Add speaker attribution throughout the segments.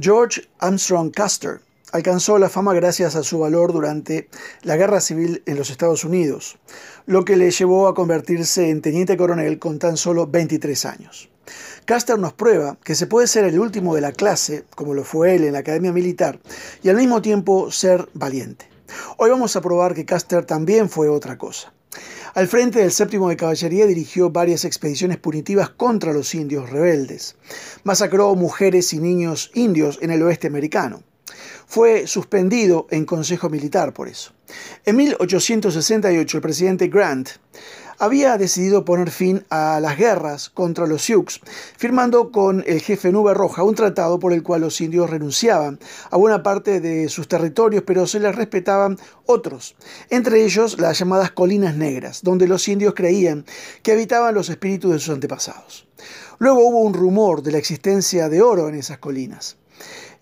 Speaker 1: George Armstrong Custer alcanzó la fama gracias a su valor durante la Guerra Civil en los Estados Unidos, lo que le llevó a convertirse en teniente coronel con tan solo 23 años. Custer nos prueba que se puede ser el último de la clase, como lo fue él en la Academia Militar, y al mismo tiempo ser valiente. Hoy vamos a probar que Custer también fue otra cosa. Al frente del séptimo de caballería dirigió varias expediciones punitivas contra los indios rebeldes. Masacró mujeres y niños indios en el oeste americano. Fue suspendido en Consejo Militar por eso. En 1868 el presidente Grant había decidido poner fin a las guerras contra los Sioux, firmando con el jefe Nube Roja un tratado por el cual los indios renunciaban a buena parte de sus territorios, pero se les respetaban otros, entre ellos las llamadas Colinas Negras, donde los indios creían que habitaban los espíritus de sus antepasados. Luego hubo un rumor de la existencia de oro en esas colinas.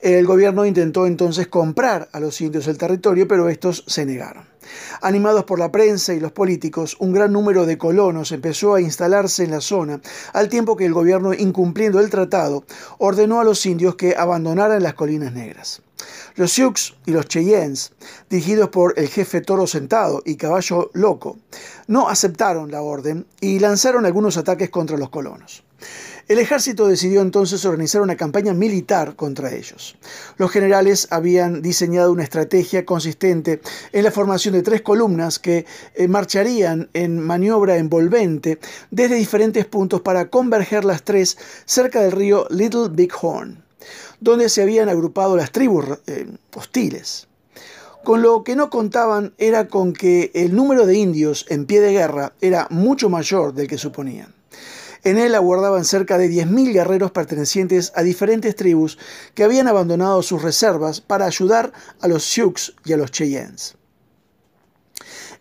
Speaker 1: El gobierno intentó entonces comprar a los indios el territorio, pero estos se negaron. Animados por la prensa y los políticos, un gran número de colonos empezó a instalarse en la zona, al tiempo que el gobierno, incumpliendo el tratado, ordenó a los indios que abandonaran las colinas negras. Los Sioux y los Cheyennes, dirigidos por el jefe Toro Sentado y Caballo Loco, no aceptaron la orden y lanzaron algunos ataques contra los colonos. El ejército decidió entonces organizar una campaña militar contra ellos. Los generales habían diseñado una estrategia consistente en la formación de tres columnas que eh, marcharían en maniobra envolvente desde diferentes puntos para converger las tres cerca del río Little Big Horn, donde se habían agrupado las tribus eh, hostiles. Con lo que no contaban era con que el número de indios en pie de guerra era mucho mayor del que suponían. En él aguardaban cerca de 10.000 guerreros pertenecientes a diferentes tribus que habían abandonado sus reservas para ayudar a los Sioux y a los Cheyennes.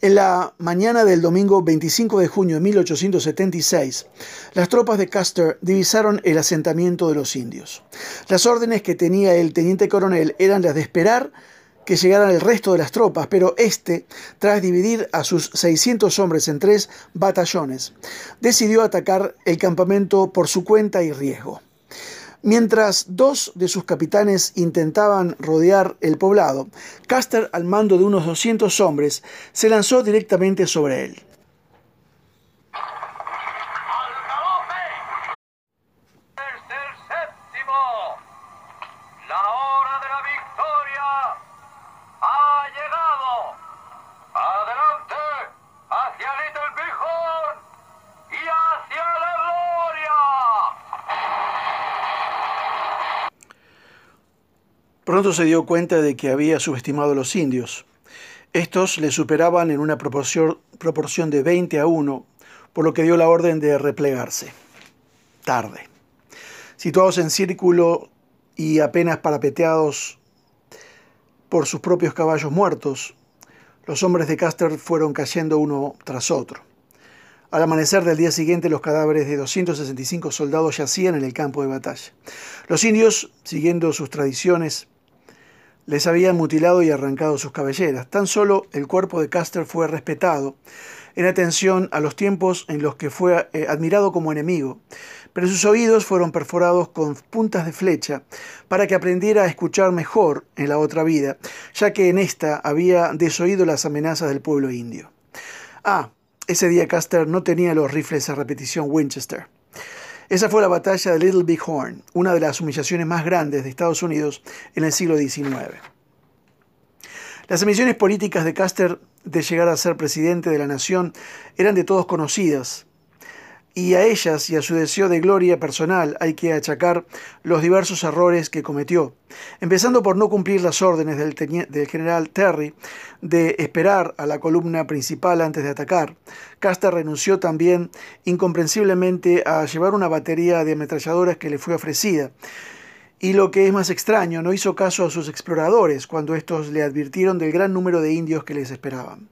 Speaker 1: En la mañana del domingo 25 de junio de 1876, las tropas de Custer divisaron el asentamiento de los indios. Las órdenes que tenía el teniente coronel eran las de esperar que llegaran el resto de las tropas, pero este, tras dividir a sus 600 hombres en tres batallones, decidió atacar el campamento por su cuenta y riesgo. Mientras dos de sus capitanes intentaban rodear el poblado, Custer, al mando de unos 200 hombres, se lanzó directamente sobre él. Pronto se dio cuenta de que había subestimado a los indios. Estos le superaban en una proporción de 20 a 1, por lo que dio la orden de replegarse. Tarde. Situados en círculo y apenas parapeteados por sus propios caballos muertos, los hombres de Custer fueron cayendo uno tras otro. Al amanecer del día siguiente, los cadáveres de 265 soldados yacían en el campo de batalla. Los indios, siguiendo sus tradiciones, les habían mutilado y arrancado sus cabelleras. Tan solo el cuerpo de Custer fue respetado en atención a los tiempos en los que fue eh, admirado como enemigo, pero sus oídos fueron perforados con puntas de flecha para que aprendiera a escuchar mejor en la otra vida, ya que en esta había desoído las amenazas del pueblo indio. Ah, ese día Custer no tenía los rifles a repetición Winchester. Esa fue la batalla de Little Big Horn, una de las humillaciones más grandes de Estados Unidos en el siglo XIX. Las emisiones políticas de Custer de llegar a ser presidente de la nación eran de todos conocidas, y a ellas y a su deseo de gloria personal hay que achacar los diversos errores que cometió, empezando por no cumplir las órdenes del, general Terry de esperar a la columna principal antes de atacar. Custer renunció también incomprensiblemente a llevar una batería de ametralladoras que le fue ofrecida. Y lo que es más extraño, no hizo caso a sus exploradores cuando estos le advirtieron del gran número de indios que les esperaban.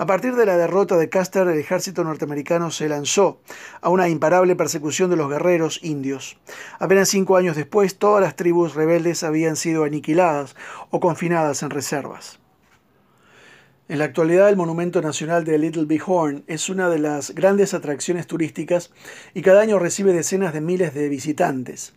Speaker 1: A partir de la derrota de Custer, el ejército norteamericano se lanzó a una imparable persecución de los guerreros indios. Apenas cinco años después, todas las tribus rebeldes habían sido aniquiladas o confinadas en reservas. En la actualidad el Monumento Nacional de Little Bighorn es una de las grandes atracciones turísticas y cada año recibe decenas de miles de visitantes.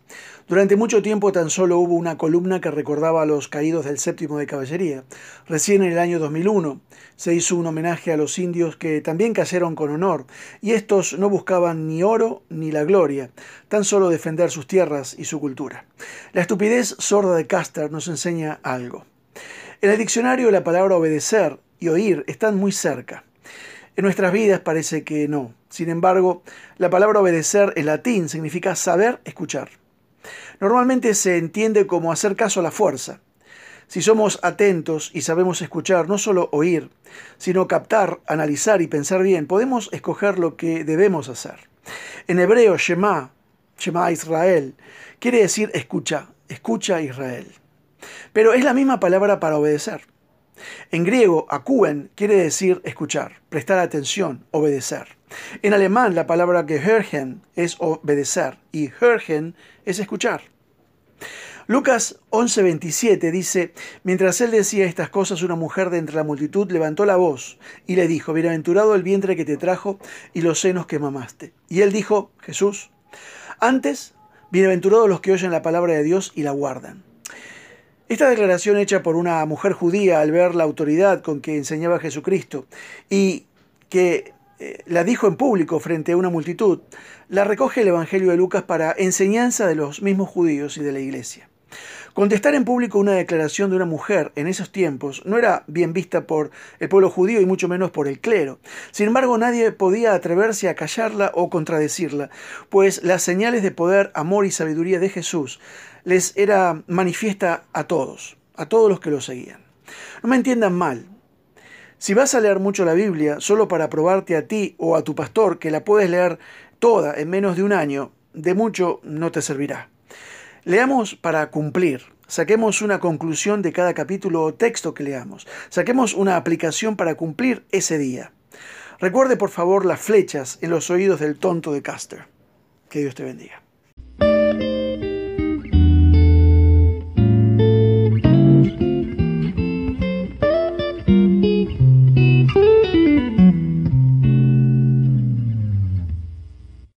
Speaker 1: Durante mucho tiempo tan solo hubo una columna que recordaba a los caídos del séptimo de caballería. Recién en el año 2001 se hizo un homenaje a los indios que también cayeron con honor, y estos no buscaban ni oro ni la gloria, tan solo defender sus tierras y su cultura. La estupidez sorda de Custer nos enseña algo. En el diccionario la palabra obedecer oír están muy cerca. En nuestras vidas parece que no. Sin embargo, la palabra obedecer en latín significa saber escuchar. Normalmente se entiende como hacer caso a la fuerza. Si somos atentos y sabemos escuchar, no solo oír, sino captar, analizar y pensar bien, podemos escoger lo que debemos hacer. En hebreo, Shema, Shema Israel, quiere decir escucha, escucha Israel. Pero es la misma palabra para obedecer. En griego, akuen quiere decir escuchar, prestar atención, obedecer. En alemán, la palabra gehörgen es obedecer y hörgen es escuchar. Lucas 11:27 dice, mientras él decía estas cosas, una mujer de entre la multitud levantó la voz y le dijo, bienaventurado el vientre que te trajo y los senos que mamaste. Y él dijo, Jesús, antes, bienaventurados los que oyen la palabra de Dios y la guardan. Esta declaración hecha por una mujer judía al ver la autoridad con que enseñaba Jesucristo y que eh, la dijo en público frente a una multitud, la recoge el Evangelio de Lucas para enseñanza de los mismos judíos y de la iglesia. Contestar en público una declaración de una mujer en esos tiempos no era bien vista por el pueblo judío y mucho menos por el clero. Sin embargo, nadie podía atreverse a callarla o contradecirla, pues las señales de poder, amor y sabiduría de Jesús les era manifiesta a todos, a todos los que lo seguían. No me entiendan mal. Si vas a leer mucho la Biblia solo para probarte a ti o a tu pastor que la puedes leer toda en menos de un año, de mucho no te servirá. Leamos para cumplir. Saquemos una conclusión de cada capítulo o texto que leamos. Saquemos una aplicación para cumplir ese día. Recuerde por favor las flechas en los oídos del tonto de Caster. Que Dios te bendiga.